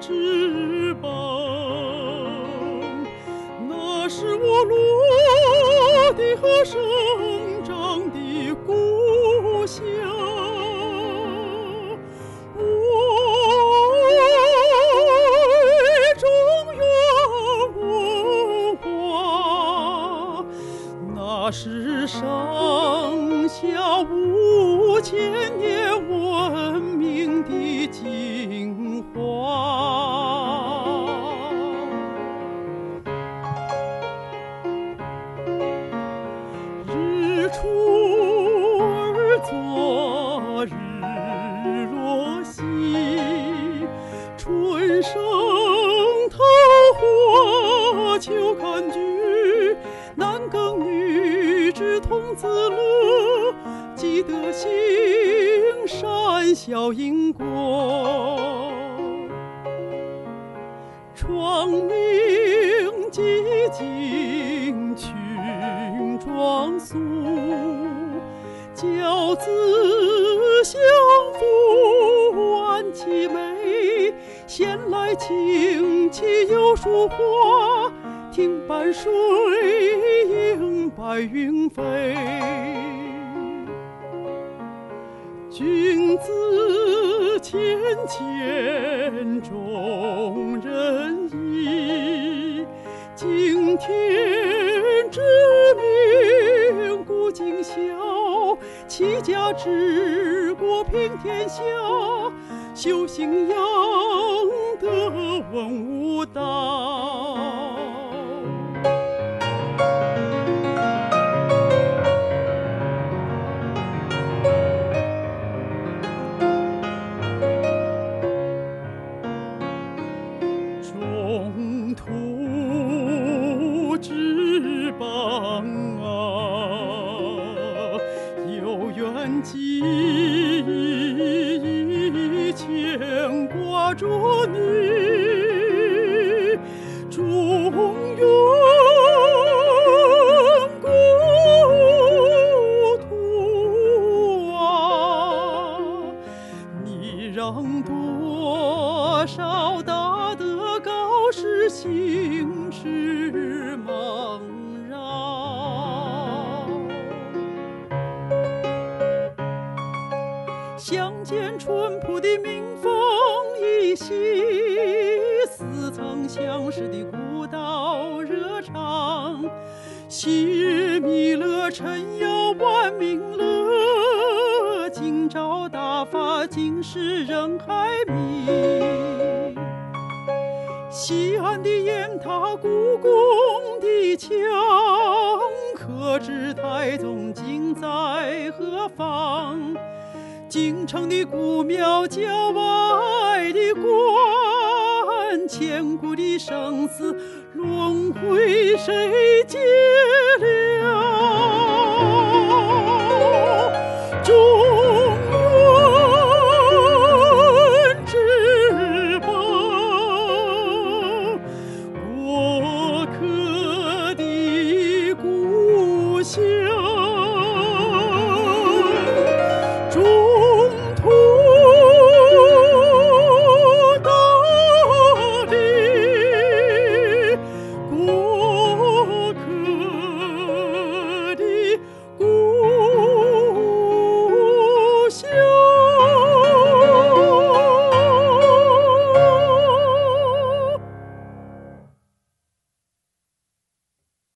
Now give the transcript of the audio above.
翅膀，那是我落地和生长的故乡。我爱中原文化，那是上下五千年日落西，春生桃花，秋看菊，男耕女织童子乐，积德行善效因果。窗明寂静群装素，教子美。闲来清气有树花，听伴水映白云飞。君子谦谦，重仁义，敬天之命，固尽孝，齐家治国平天下，修行养德文武道。中途之邦着你，中原故土啊。你让多少大德高士心驰茫然，相见淳朴的民风时的古道热肠。昔日弥勒陈瑶万民乐，今朝大发今世人海迷。西安的雁塔，故宫的墙，可知太宗今在何方？京城的古庙，郊外的光，千古的生死轮回，谁解了？